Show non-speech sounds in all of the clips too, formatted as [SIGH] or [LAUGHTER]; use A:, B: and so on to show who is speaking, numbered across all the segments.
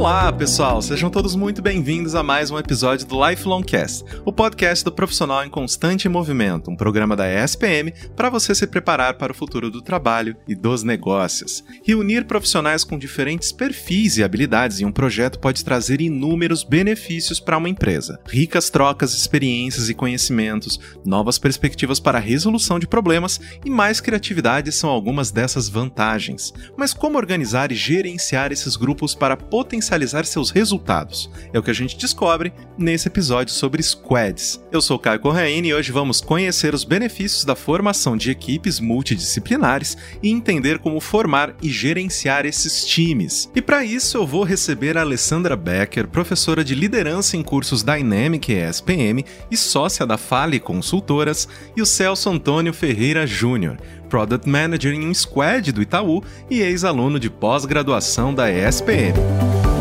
A: Olá, pessoal! Sejam todos muito bem-vindos a mais um episódio do Lifelong Cast, o podcast do profissional em constante movimento, um programa da ESPM para você se preparar para o futuro do trabalho e dos negócios. Reunir profissionais com diferentes perfis e habilidades em um projeto pode trazer inúmeros benefícios para uma empresa. Ricas trocas, experiências e conhecimentos, novas perspectivas para a resolução de problemas e mais criatividade são algumas dessas vantagens. Mas como organizar e gerenciar esses grupos para potencializar potencializar seus resultados. É o que a gente descobre nesse episódio sobre squads. Eu sou Caio Corraine e hoje vamos conhecer os benefícios da formação de equipes multidisciplinares e entender como formar e gerenciar esses times. E para isso eu vou receber a Alessandra Becker, professora de liderança em cursos Dynamic ESPM e sócia da Fale Consultoras, e o Celso Antônio Ferreira Júnior, Product Manager em um squad do Itaú e ex-aluno de pós-graduação da ESPM.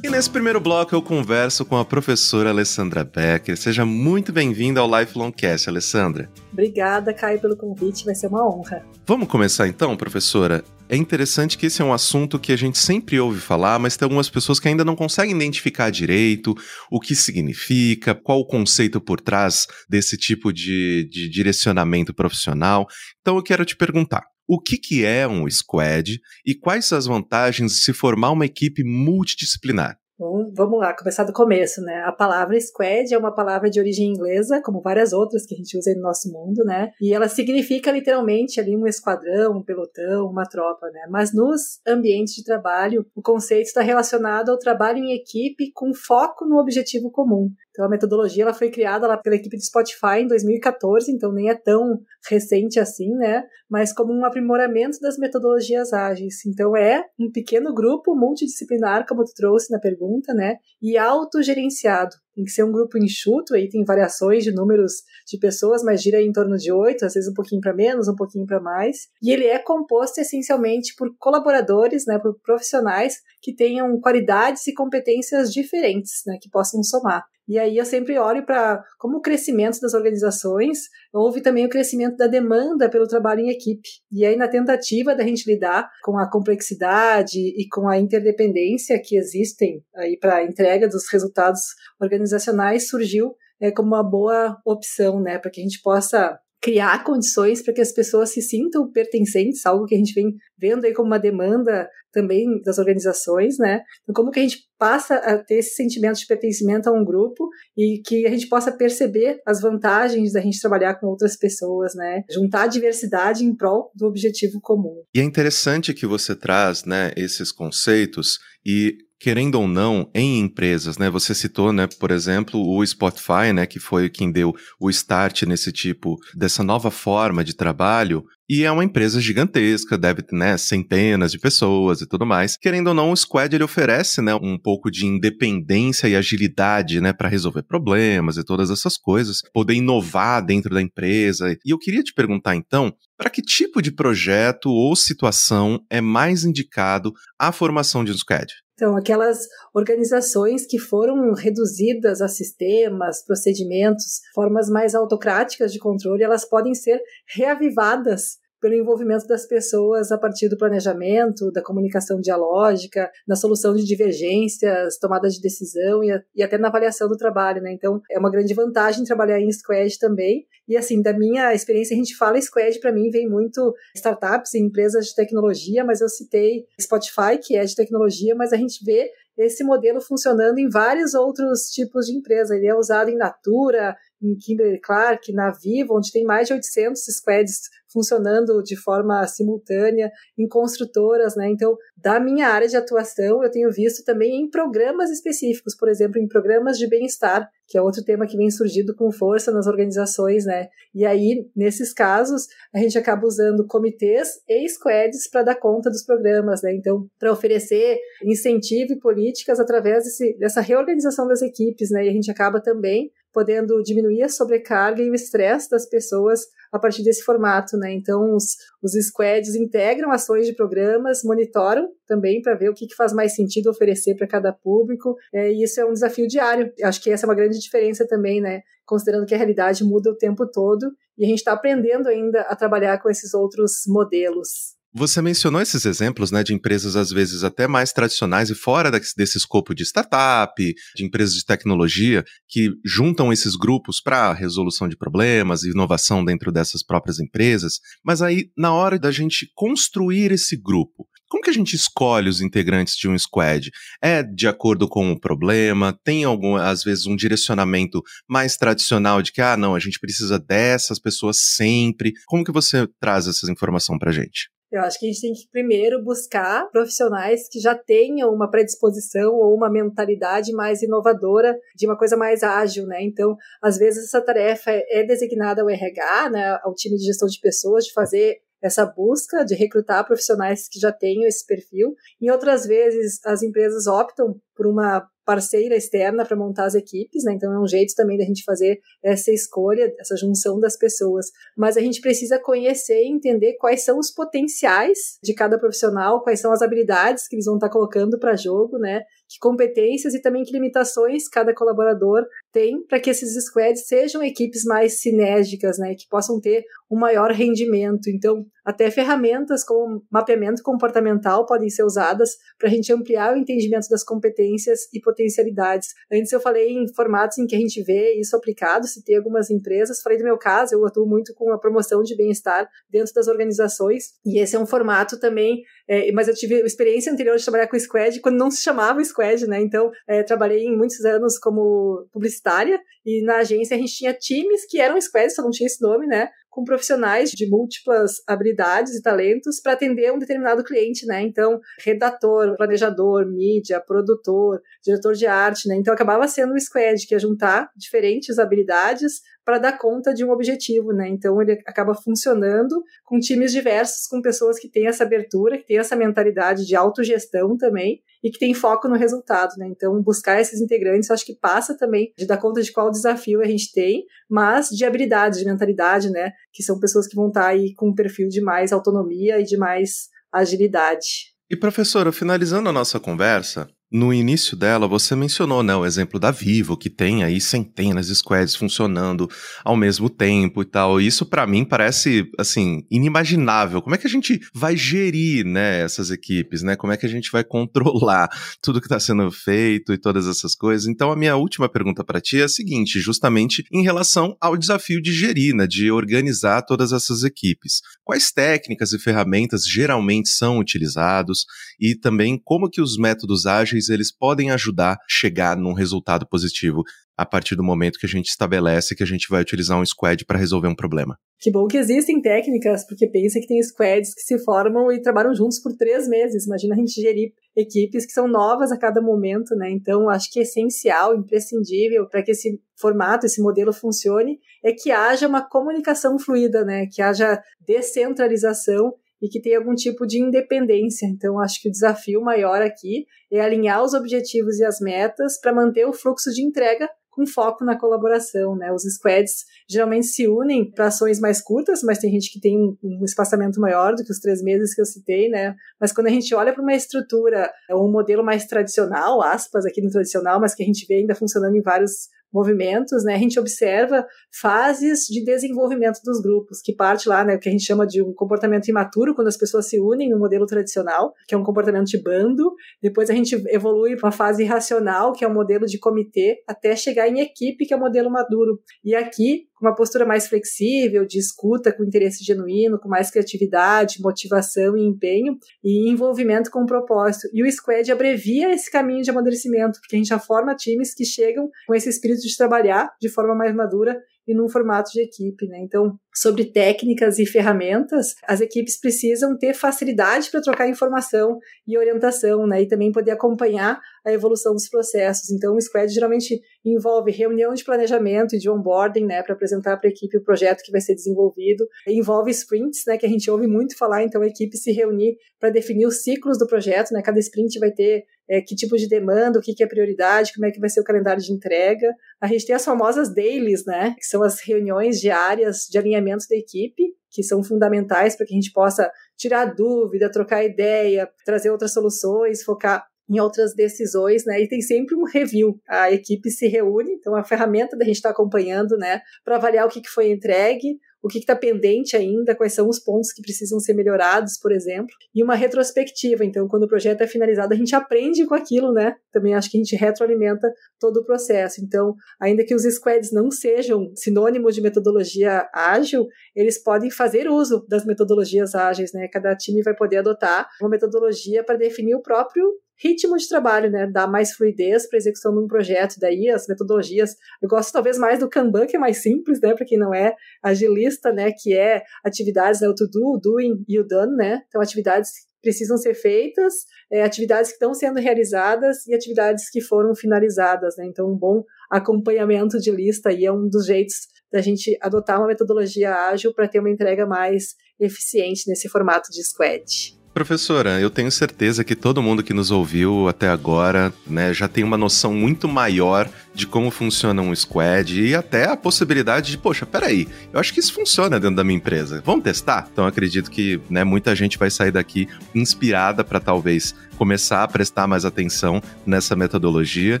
A: Nesse primeiro bloco eu converso com a professora Alessandra Becker. Seja muito bem-vinda ao Lifelong Cast, Alessandra.
B: Obrigada, Caio, pelo convite, vai ser uma honra.
A: Vamos começar então, professora? É interessante que esse é um assunto que a gente sempre ouve falar, mas tem algumas pessoas que ainda não conseguem identificar direito o que significa, qual o conceito por trás desse tipo de, de direcionamento profissional. Então eu quero te perguntar: o que, que é um squad e quais as vantagens de se formar uma equipe multidisciplinar?
B: Bom, vamos lá, começar do começo, né? A palavra squad é uma palavra de origem inglesa, como várias outras que a gente usa no nosso mundo, né? E ela significa literalmente ali um esquadrão, um pelotão, uma tropa, né? Mas nos ambientes de trabalho, o conceito está relacionado ao trabalho em equipe com foco no objetivo comum. Então a metodologia ela foi criada lá pela equipe do Spotify em 2014, então nem é tão recente assim, né? Mas como um aprimoramento das metodologias ágeis. Então é um pequeno grupo multidisciplinar, como tu trouxe na pergunta, né? E autogerenciado. Tem que ser um grupo enxuto, aí tem variações de números de pessoas, mas gira em torno de oito, às vezes um pouquinho para menos, um pouquinho para mais. E ele é composto essencialmente por colaboradores, né, por profissionais que tenham qualidades e competências diferentes, né, que possam somar. E aí eu sempre olho para como o crescimento das organizações, houve também o crescimento da demanda pelo trabalho em equipe. E aí na tentativa da gente lidar com a complexidade e com a interdependência que existem aí para a entrega dos resultados organizacionais, surgiu é, como uma boa opção, né, para que a gente possa criar condições para que as pessoas se sintam pertencentes, algo que a gente vem vendo aí como uma demanda também das organizações, né? Então, como que a gente passa a ter esse sentimento de pertencimento a um grupo e que a gente possa perceber as vantagens da gente trabalhar com outras pessoas, né? Juntar a diversidade em prol do objetivo comum.
A: E é interessante que você traz, né, esses conceitos e querendo ou não, em empresas, né? Você citou, né, por exemplo, o Spotify, né, que foi quem deu o start nesse tipo dessa nova forma de trabalho. E é uma empresa gigantesca, deve ter né, centenas de pessoas e tudo mais. Querendo ou não, o Squad ele oferece né, um pouco de independência e agilidade né, para resolver problemas e todas essas coisas, poder inovar dentro da empresa. E eu queria te perguntar então, para que tipo de projeto ou situação é mais indicado a formação de um Squad?
B: Então, aquelas organizações que foram reduzidas a sistemas, procedimentos, formas mais autocráticas de controle, elas podem ser reavivadas pelo envolvimento das pessoas a partir do planejamento, da comunicação dialógica, na solução de divergências, tomada de decisão e, a, e, até na avaliação do trabalho, né? Então, é uma grande vantagem trabalhar em squad também. E assim, da minha experiência, a gente fala squad para mim vem muito startups e empresas de tecnologia, mas eu citei Spotify, que é de tecnologia, mas a gente vê esse modelo funcionando em vários outros tipos de empresa. Ele é usado em Natura, em Kimberly Clark, na Vivo, onde tem mais de 800 squads funcionando de forma simultânea, em construtoras, né? Então, da minha área de atuação, eu tenho visto também em programas específicos, por exemplo, em programas de bem-estar, que é outro tema que vem surgindo com força nas organizações, né? E aí, nesses casos, a gente acaba usando comitês e squads para dar conta dos programas, né? Então, para oferecer incentivo e políticas através desse, dessa reorganização das equipes, né? E a gente acaba também podendo diminuir a sobrecarga e o estresse das pessoas a partir desse formato, né? Então, os, os squads integram ações de programas, monitoram também para ver o que, que, faz mais sentido oferecer para cada público, é, e isso é um desafio diário. Acho que essa é uma grande diferença também, né? Considerando que a realidade muda o tempo todo e a gente está aprendendo ainda a trabalhar com esses outros modelos.
A: Você mencionou esses exemplos, né, de empresas às vezes até mais tradicionais e fora desse escopo de startup, de empresas de tecnologia, que juntam esses grupos para resolução de problemas e inovação dentro dessas próprias empresas. Mas aí, na hora da gente construir esse grupo, como que a gente escolhe os integrantes de um squad? É de acordo com o problema? Tem algum, às vezes, um direcionamento mais tradicional de que, ah, não, a gente precisa dessas pessoas sempre? Como que você traz essa informação pra gente?
B: Eu acho que a gente tem que primeiro buscar profissionais que já tenham uma predisposição ou uma mentalidade mais inovadora de uma coisa mais ágil, né? Então, às vezes essa tarefa é designada ao RH, né, ao time de gestão de pessoas, de fazer essa busca de recrutar profissionais que já tenham esse perfil. Em outras vezes, as empresas optam por uma parceira externa para montar as equipes, né? Então é um jeito também da gente fazer essa escolha, essa junção das pessoas. Mas a gente precisa conhecer e entender quais são os potenciais de cada profissional, quais são as habilidades que eles vão estar colocando para jogo, né? Que competências e também que limitações cada colaborador tem para que esses squads sejam equipes mais sinérgicas, né? Que possam ter um maior rendimento. Então, até ferramentas como mapeamento comportamental podem ser usadas para a gente ampliar o entendimento das competências e potencialidades. Antes eu falei em formatos em que a gente vê isso aplicado, se tem algumas empresas. Falei do meu caso, eu atuo muito com a promoção de bem-estar dentro das organizações, e esse é um formato também, é, mas eu tive experiência anterior de trabalhar com Squad quando não se chamava Squad, né? Então, é, trabalhei em muitos anos como publicitária, e na agência a gente tinha times que eram Squads, só não tinha esse nome, né? Com profissionais de múltiplas habilidades e talentos para atender um determinado cliente, né? Então, redator, planejador, mídia, produtor, diretor de arte, né? Então, acabava sendo um squad que ia juntar diferentes habilidades para dar conta de um objetivo, né? Então, ele acaba funcionando com times diversos, com pessoas que têm essa abertura, que têm essa mentalidade de autogestão também e que tem foco no resultado, né? Então, buscar esses integrantes, acho que passa também de dar conta de qual desafio a gente tem, mas de habilidade, de mentalidade, né? Que são pessoas que vão estar aí com um perfil de mais autonomia e de mais agilidade.
A: E professora, finalizando a nossa conversa, no início dela, você mencionou né, o exemplo da Vivo, que tem aí centenas de squads funcionando ao mesmo tempo e tal. Isso para mim parece assim inimaginável. Como é que a gente vai gerir né, essas equipes, né? Como é que a gente vai controlar [LAUGHS] tudo que está sendo feito e todas essas coisas? Então a minha última pergunta para ti é a seguinte, justamente em relação ao desafio de gerir, né, de organizar todas essas equipes. Quais técnicas e ferramentas geralmente são utilizados e também como que os métodos ágeis eles podem ajudar a chegar num resultado positivo a partir do momento que a gente estabelece que a gente vai utilizar um squad para resolver um problema.
B: Que bom que existem técnicas, porque pensa que tem squads que se formam e trabalham juntos por três meses. Imagina a gente gerir equipes que são novas a cada momento, né? Então, acho que é essencial, imprescindível para que esse formato, esse modelo funcione, é que haja uma comunicação fluida, né? Que haja descentralização e que tenha algum tipo de independência. Então, acho que o desafio maior aqui é alinhar os objetivos e as metas para manter o fluxo de entrega com foco na colaboração, né? Os squads geralmente se unem para ações mais curtas, mas tem gente que tem um espaçamento maior do que os três meses que eu citei, né? Mas quando a gente olha para uma estrutura, um modelo mais tradicional, aspas aqui no tradicional, mas que a gente vê ainda funcionando em vários movimentos, né, a gente observa fases de desenvolvimento dos grupos, que parte lá, né, que a gente chama de um comportamento imaturo, quando as pessoas se unem no modelo tradicional, que é um comportamento de bando, depois a gente evolui para uma fase racional, que é um modelo de comitê, até chegar em equipe, que é o um modelo maduro. E aqui, uma postura mais flexível, de escuta com interesse genuíno, com mais criatividade, motivação e empenho, e envolvimento com o propósito. E o Squad abrevia esse caminho de amadurecimento, porque a gente já forma times que chegam com esse espírito de trabalhar de forma mais madura e num formato de equipe, né? Então, sobre técnicas e ferramentas, as equipes precisam ter facilidade para trocar informação e orientação, né? E também poder acompanhar a evolução dos processos. Então, o Squad geralmente envolve reunião de planejamento e de onboarding, né, para apresentar para a equipe o projeto que vai ser desenvolvido. Envolve sprints, né, que a gente ouve muito falar, então a equipe se reunir para definir os ciclos do projeto, né? Cada sprint vai ter é, que tipo de demanda, o que, que é prioridade, como é que vai ser o calendário de entrega. A gente tem as famosas dailies, né, que são as reuniões diárias de alinhamento da equipe, que são fundamentais para que a gente possa tirar dúvida, trocar ideia, trazer outras soluções, focar em outras decisões, né? E tem sempre um review. A equipe se reúne, então a ferramenta da gente estar tá acompanhando, né, para avaliar o que, que foi entregue, o que está pendente ainda, quais são os pontos que precisam ser melhorados, por exemplo, e uma retrospectiva. Então, quando o projeto é finalizado, a gente aprende com aquilo, né? Também acho que a gente retroalimenta todo o processo. Então, ainda que os squads não sejam sinônimos de metodologia ágil, eles podem fazer uso das metodologias ágeis, né? Cada time vai poder adotar uma metodologia para definir o próprio ritmo de trabalho, né? Dar mais fluidez para a execução de um projeto. Daí as metodologias, eu gosto talvez mais do Kanban, que é mais simples, né? Para quem não é agilista, né? Que é atividades, né? O to do, o doing e o done, né? Então, atividades precisam ser feitas, é, atividades que estão sendo realizadas e atividades que foram finalizadas, né? Então, um bom acompanhamento de lista aí é um dos jeitos da gente adotar uma metodologia ágil para ter uma entrega mais eficiente nesse formato de squad.
A: Professora, eu tenho certeza que todo mundo que nos ouviu até agora né, já tem uma noção muito maior de como funciona um squad e até a possibilidade de, poxa, peraí, eu acho que isso funciona dentro da minha empresa. Vamos testar? Então acredito que né, muita gente vai sair daqui inspirada para talvez começar a prestar mais atenção nessa metodologia.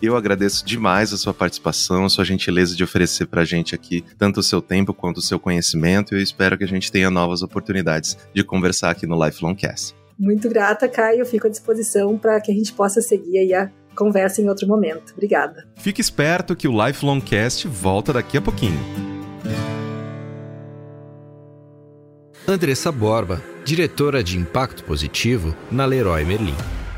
A: Eu agradeço demais a sua participação, a sua gentileza de oferecer para a gente aqui tanto o seu tempo quanto o seu conhecimento. E eu espero que a gente tenha novas oportunidades de conversar aqui no Lifelong Cast.
B: Muito grata, Caio. Fico à disposição para que a gente possa seguir aí a conversa em outro momento. Obrigada.
A: Fique esperto que o Lifelong Cast volta daqui a pouquinho.
C: Andressa Borba, diretora de Impacto Positivo na Leroy Merlin.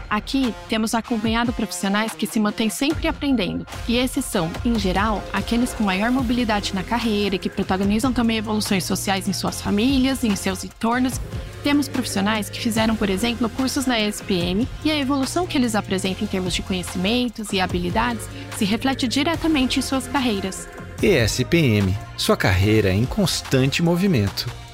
D: Aqui temos acompanhado profissionais que se mantêm sempre aprendendo, e esses são, em geral, aqueles com maior mobilidade na carreira e que protagonizam também evoluções sociais em suas famílias e em seus entornos. Temos profissionais que fizeram, por exemplo, cursos na ESPM e a evolução que eles apresentam em termos de conhecimentos e habilidades se reflete diretamente em suas carreiras.
C: ESPM, sua carreira em constante movimento.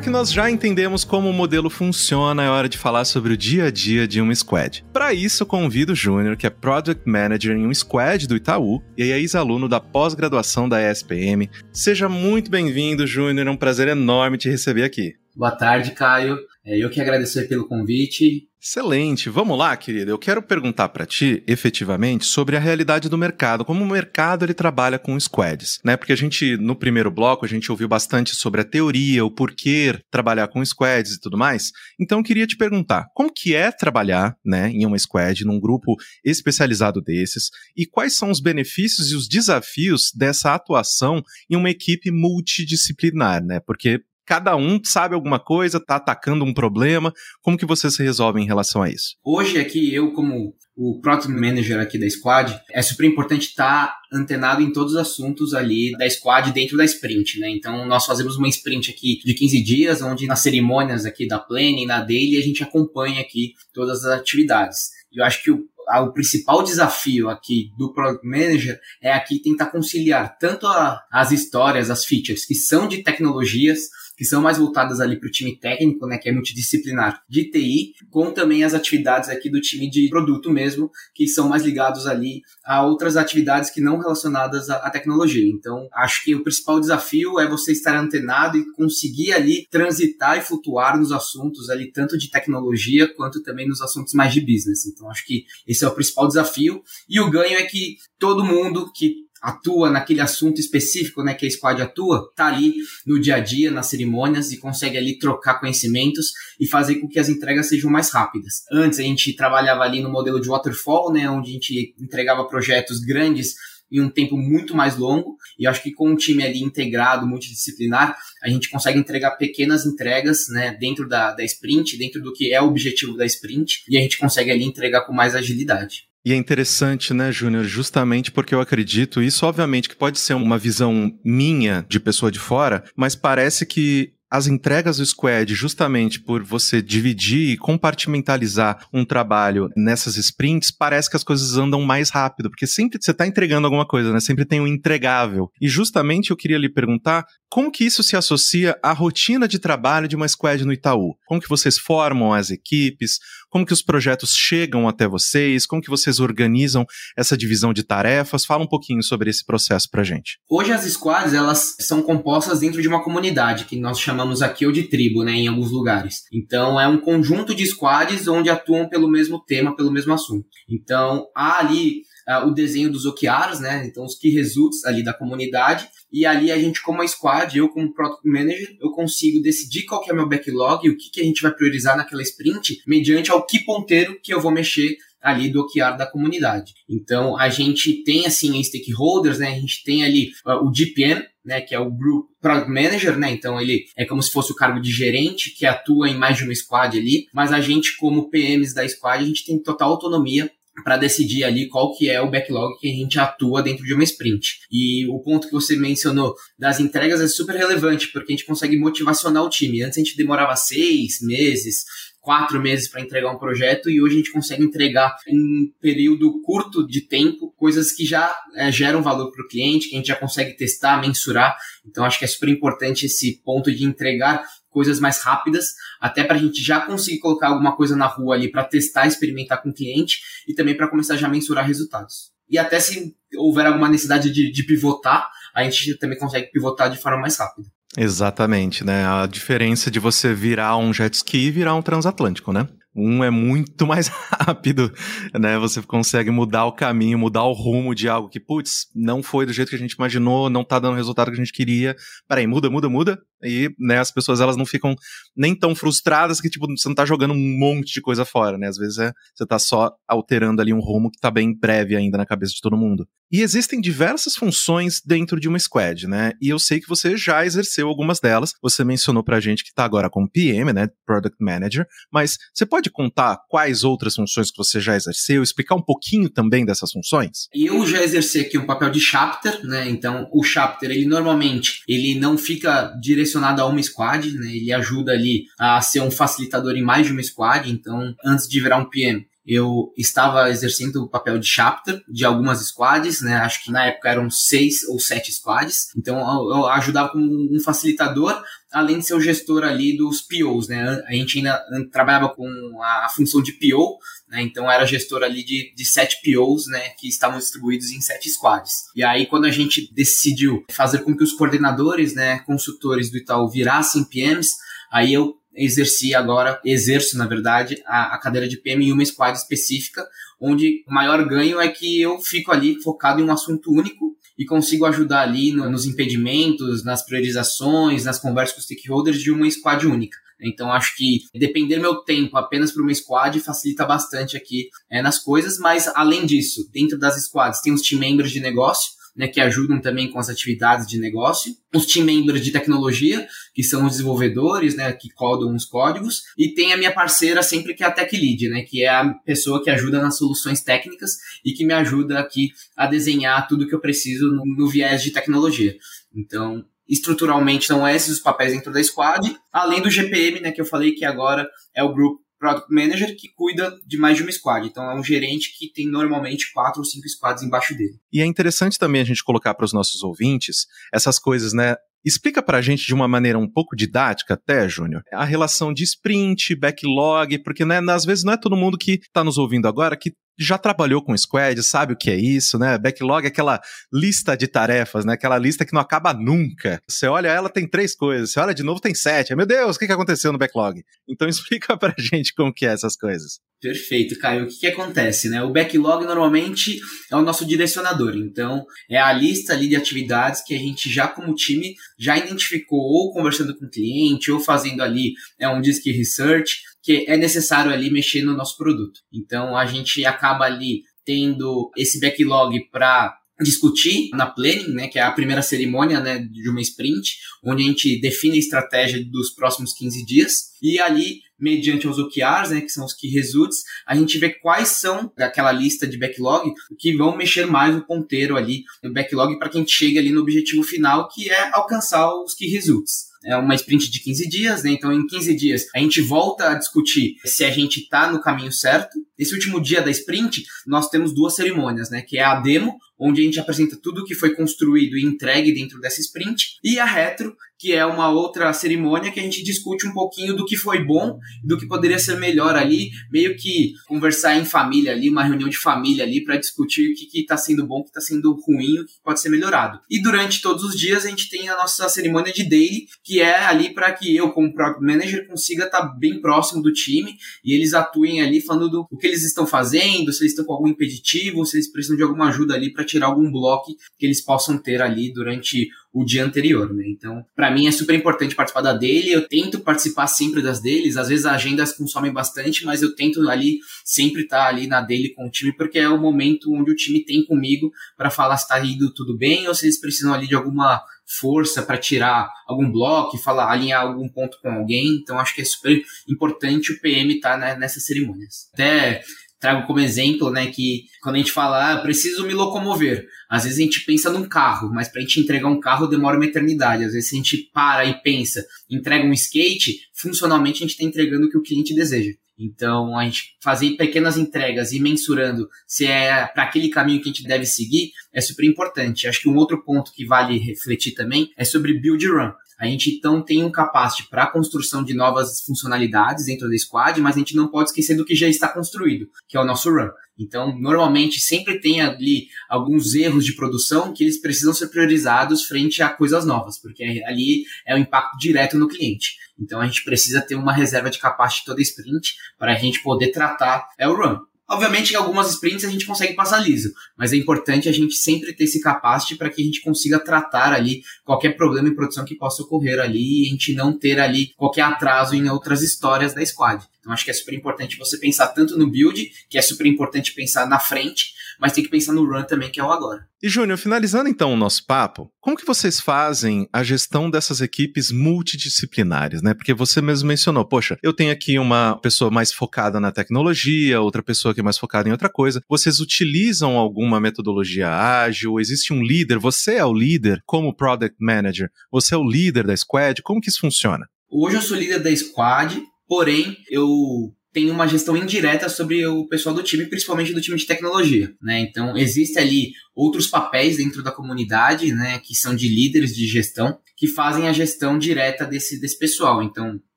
A: Agora que nós já entendemos como o modelo funciona, é hora de falar sobre o dia a dia de um squad. Para isso, convido o Júnior, que é Project Manager em um squad do Itaú e é ex-aluno da pós-graduação da ESPM. Seja muito bem-vindo, Júnior, é um prazer enorme te receber aqui.
E: Boa tarde, Caio. É, eu que agradecer pelo convite.
A: Excelente. Vamos lá, querido. Eu quero perguntar para ti, efetivamente, sobre a realidade do mercado, como o mercado ele trabalha com squads, né? Porque a gente no primeiro bloco a gente ouviu bastante sobre a teoria, o porquê trabalhar com squads e tudo mais. Então eu queria te perguntar, como que é trabalhar, né, em uma squad, num grupo especializado desses, e quais são os benefícios e os desafios dessa atuação em uma equipe multidisciplinar, né? Porque cada um sabe alguma coisa, está atacando um problema. Como que vocês se resolvem em relação a isso?
E: Hoje aqui, eu como o Product Manager aqui da Squad, é super importante estar tá antenado em todos os assuntos ali da Squad dentro da sprint, né? Então, nós fazemos uma sprint aqui de 15 dias, onde nas cerimônias aqui da Planning, na Daily, a gente acompanha aqui todas as atividades. Eu acho que o o principal desafio aqui do Product Manager é aqui tentar conciliar tanto a, as histórias, as features que são de tecnologias, que são mais voltadas ali para o time técnico, né, que é multidisciplinar de TI, com também as atividades aqui do time de produto mesmo, que são mais ligados ali a outras atividades que não relacionadas à, à tecnologia. Então, acho que o principal desafio é você estar antenado e conseguir ali transitar e flutuar nos assuntos ali, tanto de tecnologia quanto também nos assuntos mais de business. Então, acho que esse é o principal desafio. E o ganho é que todo mundo que atua naquele assunto específico, né, que a squad atua, tá ali no dia a dia, nas cerimônias e consegue ali trocar conhecimentos e fazer com que as entregas sejam mais rápidas. Antes a gente trabalhava ali no modelo de waterfall, né, onde a gente entregava projetos grandes em um tempo muito mais longo. E acho que com um time ali integrado, multidisciplinar, a gente consegue entregar pequenas entregas, né, dentro da, da sprint, dentro do que é o objetivo da sprint, e a gente consegue ali entregar com mais agilidade.
A: E é interessante, né, Júnior, justamente porque eu acredito, isso obviamente que pode ser uma visão minha de pessoa de fora, mas parece que as entregas do Squad, justamente por você dividir e compartimentalizar um trabalho nessas sprints, parece que as coisas andam mais rápido, porque sempre você está entregando alguma coisa, né? Sempre tem um entregável. E justamente eu queria lhe perguntar como que isso se associa à rotina de trabalho de uma squad no Itaú? Como que vocês formam as equipes? Como que os projetos chegam até vocês? Como que vocês organizam essa divisão de tarefas? Fala um pouquinho sobre esse processo pra gente.
E: Hoje as squads, elas são compostas dentro de uma comunidade, que nós chamamos aqui ou de tribo, né, em alguns lugares. Então é um conjunto de squads onde atuam pelo mesmo tema, pelo mesmo assunto. Então há ali uh, o desenho dos OKRs, né? Então, os key results ali da comunidade. E ali a gente, como a squad, eu como Product Manager, eu consigo decidir qual que é o meu backlog e o que, que a gente vai priorizar naquela sprint, mediante ao que ponteiro que eu vou mexer ali do OKR da comunidade. Então, a gente tem, assim, stakeholders, né? A gente tem ali uh, o GPM, né, que é o Group Product Manager, né, então ele é como se fosse o cargo de gerente que atua em mais de uma squad ali, mas a gente como PMs da squad, a gente tem total autonomia para decidir ali qual que é o backlog que a gente atua dentro de uma sprint. E o ponto que você mencionou das entregas é super relevante, porque a gente consegue motivacionar o time. Antes a gente demorava seis meses, quatro meses para entregar um projeto e hoje a gente consegue entregar em um período curto de tempo coisas que já é, geram valor para o cliente, que a gente já consegue testar, mensurar. Então acho que é super importante esse ponto de entregar coisas mais rápidas, até para a gente já conseguir colocar alguma coisa na rua ali para testar, experimentar com o cliente e também para começar já a mensurar resultados. E até se houver alguma necessidade de, de pivotar, a gente também consegue pivotar de forma mais rápida.
A: Exatamente, né? A diferença de você virar um jet ski e virar um transatlântico, né? Um é muito [LAUGHS] mais rápido, né? Você consegue mudar o caminho, mudar o rumo de algo que, putz, não foi do jeito que a gente imaginou, não tá dando o resultado que a gente queria. Peraí, muda, muda, muda. E, né, as pessoas, elas não ficam nem tão frustradas que, tipo, você não tá jogando um monte de coisa fora, né? Às vezes é, você tá só alterando ali um rumo que tá bem breve ainda na cabeça de todo mundo. E existem diversas funções dentro de uma squad, né? E eu sei que você já exerceu algumas delas. Você mencionou pra gente que tá agora como PM, né? Product Manager. Mas você pode contar quais outras funções que você já exerceu? Explicar um pouquinho também dessas funções?
E: Eu já exerci aqui um papel de chapter, né? Então, o chapter, ele normalmente, ele não fica direcionado a uma squad, né? Ele ajuda ali a ser um facilitador em mais de uma squad. Então, antes de virar um PM, eu estava exercendo o papel de chapter de algumas squads, né? Acho que na época eram seis ou sete squads. Então eu, ajudava como um facilitador, além de ser o gestor ali dos POs, né? A gente ainda trabalhava com a função de PO, né? Então era gestor ali de, de sete POs, né? Que estavam distribuídos em sete squads. E aí quando a gente decidiu fazer com que os coordenadores, né? Consultores do Itaú virassem PMs, aí eu exerci agora, exerço, na verdade, a, a cadeira de PM em uma squad específica, onde o maior ganho é que eu fico ali focado em um assunto único e consigo ajudar ali no, nos impedimentos, nas priorizações, nas conversas com os stakeholders de uma squad única. Então acho que depender meu tempo apenas para uma squad facilita bastante aqui é, nas coisas, mas além disso, dentro das squads tem os team members de negócio, né, que ajudam também com as atividades de negócio, os team members de tecnologia, que são os desenvolvedores, né, que codam os códigos, e tem a minha parceira sempre que é a Tech Lead, né, que é a pessoa que ajuda nas soluções técnicas e que me ajuda aqui a desenhar tudo que eu preciso no, no viés de tecnologia. Então, estruturalmente são esses os papéis dentro da squad, além do GPM, né, que eu falei que agora é o grupo Product Manager que cuida de mais de uma squad. Então é um gerente que tem normalmente quatro ou cinco squads embaixo dele.
A: E é interessante também a gente colocar para os nossos ouvintes essas coisas, né? Explica para a gente de uma maneira um pouco didática até, Júnior, a relação de sprint, backlog, porque né, às vezes não é todo mundo que está nos ouvindo agora que já trabalhou com squad, sabe o que é isso, né? Backlog é aquela lista de tarefas, né? Aquela lista que não acaba nunca. Você olha ela, tem três coisas. Você olha de novo, tem sete. Meu Deus, o que, aconteceu no backlog? Então [LAUGHS] explica pra gente como que é essas coisas.
E: Perfeito, Caio. O que, que acontece, né? O backlog normalmente é o nosso direcionador. Então, é a lista ali de atividades que a gente já como time já identificou ou conversando com o cliente ou fazendo ali é um disk research que é necessário ali mexer no nosso produto. Então a gente acaba ali tendo esse backlog para discutir na planning, né, que é a primeira cerimônia, né, de uma sprint, onde a gente define a estratégia dos próximos 15 dias e ali, mediante os OKRs, né, que são os key results, a gente vê quais são daquela lista de backlog que vão mexer mais o ponteiro ali no backlog para que a gente chegue ali no objetivo final, que é alcançar os key results é uma sprint de 15 dias, né? Então, em 15 dias, a gente volta a discutir se a gente está no caminho certo. Nesse último dia da sprint, nós temos duas cerimônias, né? Que é a demo, onde a gente apresenta tudo o que foi construído e entregue dentro dessa sprint, e a retro, que é uma outra cerimônia que a gente discute um pouquinho do que foi bom e do que poderia ser melhor ali, meio que conversar em família ali, uma reunião de família ali para discutir o que está sendo bom, o que está sendo ruim, o que pode ser melhorado. E durante todos os dias a gente tem a nossa cerimônia de daily, que é ali para que eu, como product manager, consiga estar tá bem próximo do time e eles atuem ali falando do o que eles estão fazendo, se eles estão com algum impeditivo, se eles precisam de alguma ajuda ali para tirar algum bloco que eles possam ter ali durante o dia anterior, né? Então, para mim é super importante participar da dele. Eu tento participar sempre das deles. Às vezes as agendas consomem bastante, mas eu tento ali sempre estar tá ali na dele com o time, porque é o momento onde o time tem comigo para falar se está indo tudo bem ou se eles precisam ali de alguma força para tirar algum bloco, falar, alinhar algum ponto com alguém. Então, acho que é super importante o PM estar tá, né, nessas cerimônias. Até trago como exemplo, né, que quando a gente fala, ah, preciso me locomover, às vezes a gente pensa num carro, mas para a gente entregar um carro demora uma eternidade. Às vezes a gente para e pensa, entrega um skate, funcionalmente a gente está entregando o que o cliente deseja. Então, a gente fazer pequenas entregas e mensurando se é para aquele caminho que a gente deve seguir é super importante. Acho que um outro ponto que vale refletir também é sobre build run. A gente então tem um capacity para a construção de novas funcionalidades dentro da squad, mas a gente não pode esquecer do que já está construído, que é o nosso run. Então, normalmente sempre tem ali alguns erros de produção que eles precisam ser priorizados frente a coisas novas, porque ali é o impacto direto no cliente. Então, a gente precisa ter uma reserva de capacity toda sprint para a gente poder tratar é o run. Obviamente, em algumas sprints a gente consegue passar liso, mas é importante a gente sempre ter esse capacity para que a gente consiga tratar ali qualquer problema em produção que possa ocorrer ali e a gente não ter ali qualquer atraso em outras histórias da squad. Então acho que é super importante você pensar tanto no build, que é super importante pensar na frente, mas tem que pensar no run também, que é o agora.
A: E Júnior, finalizando então o nosso papo, como que vocês fazem a gestão dessas equipes multidisciplinares, né? Porque você mesmo mencionou, poxa, eu tenho aqui uma pessoa mais focada na tecnologia, outra pessoa que é mais focada em outra coisa. Vocês utilizam alguma metodologia ágil? Existe um líder? Você é o líder como product manager? Você é o líder da squad? Como que isso funciona?
E: Hoje eu sou líder da squad, Porém, eu tenho uma gestão indireta sobre o pessoal do time, principalmente do time de tecnologia, né? Então, existe ali outros papéis dentro da comunidade, né, que são de líderes de gestão, que fazem a gestão direta desse, desse pessoal. Então,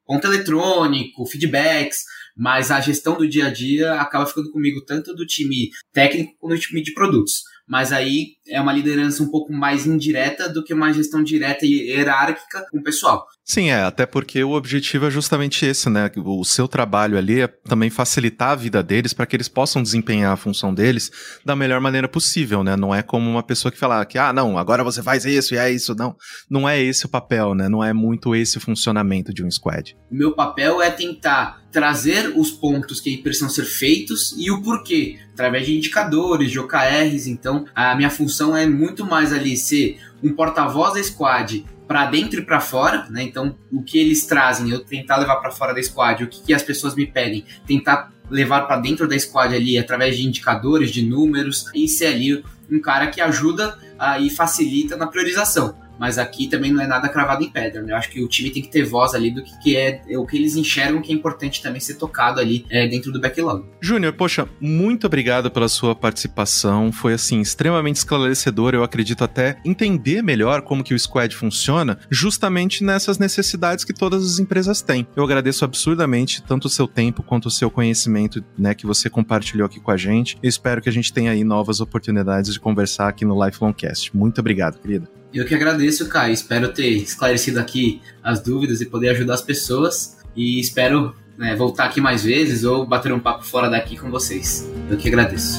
E: ponto eletrônico, feedbacks, mas a gestão do dia a dia acaba ficando comigo tanto do time técnico quanto do time de produtos mas aí é uma liderança um pouco mais indireta do que uma gestão direta e hierárquica com o pessoal.
A: Sim, é, até porque o objetivo é justamente esse, né? O seu trabalho ali é também facilitar a vida deles para que eles possam desempenhar a função deles da melhor maneira possível, né? Não é como uma pessoa que fala que, ah, não, agora você faz isso e é isso. Não, não é esse o papel, né? Não é muito esse o funcionamento de um squad.
E: O meu papel é tentar trazer os pontos que precisam ser feitos e o porquê, através de indicadores, de OKRs. Então, a minha função é muito mais ali ser um porta-voz da squad para dentro e para fora, né? Então, o que eles trazem, eu tentar levar para fora da squad, o que, que as pessoas me pedem, tentar levar para dentro da squad ali através de indicadores, de números, e ser ali um cara que ajuda uh, e facilita na priorização mas aqui também não é nada cravado em pedra. Né? Eu acho que o time tem que ter voz ali do que, que é, é o que eles enxergam que é importante também ser tocado ali é, dentro do backlog.
A: Júnior, poxa, muito obrigado pela sua participação. Foi assim extremamente esclarecedor. Eu acredito até entender melhor como que o Squad funciona, justamente nessas necessidades que todas as empresas têm. Eu agradeço absurdamente tanto o seu tempo quanto o seu conhecimento, né, que você compartilhou aqui com a gente. Eu espero que a gente tenha aí novas oportunidades de conversar aqui no Lifelong Cast. Muito obrigado, querida.
E: Eu que agradeço, Caio. Espero ter esclarecido aqui as dúvidas e poder ajudar as pessoas. E espero né, voltar aqui mais vezes ou bater um papo fora daqui com vocês. Eu que agradeço.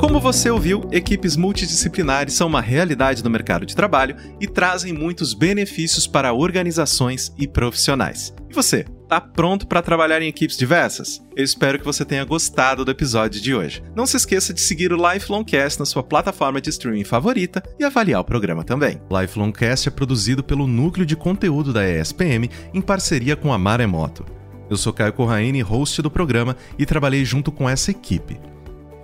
A: Como você ouviu, equipes multidisciplinares são uma realidade no mercado de trabalho e trazem muitos benefícios para organizações e profissionais. E você? Tá pronto para trabalhar em equipes diversas? Eu espero que você tenha gostado do episódio de hoje. Não se esqueça de seguir o Lifelong Cast na sua plataforma de streaming favorita e avaliar o programa também. Lifelong Cast é produzido pelo núcleo de conteúdo da ESPM em parceria com a Maremoto. Eu sou Caio Corraine, host do programa, e trabalhei junto com essa equipe.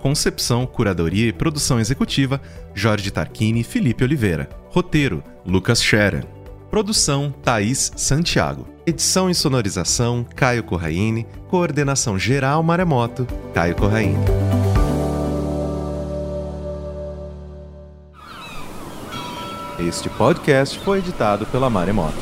A: Concepção, curadoria e produção executiva: Jorge Tarquini e Felipe Oliveira. Roteiro: Lucas Scherer. Produção Thaís Santiago. Edição e sonorização Caio Corraine. Coordenação geral Maremoto Caio Corraine. Este podcast foi editado pela Maremoto.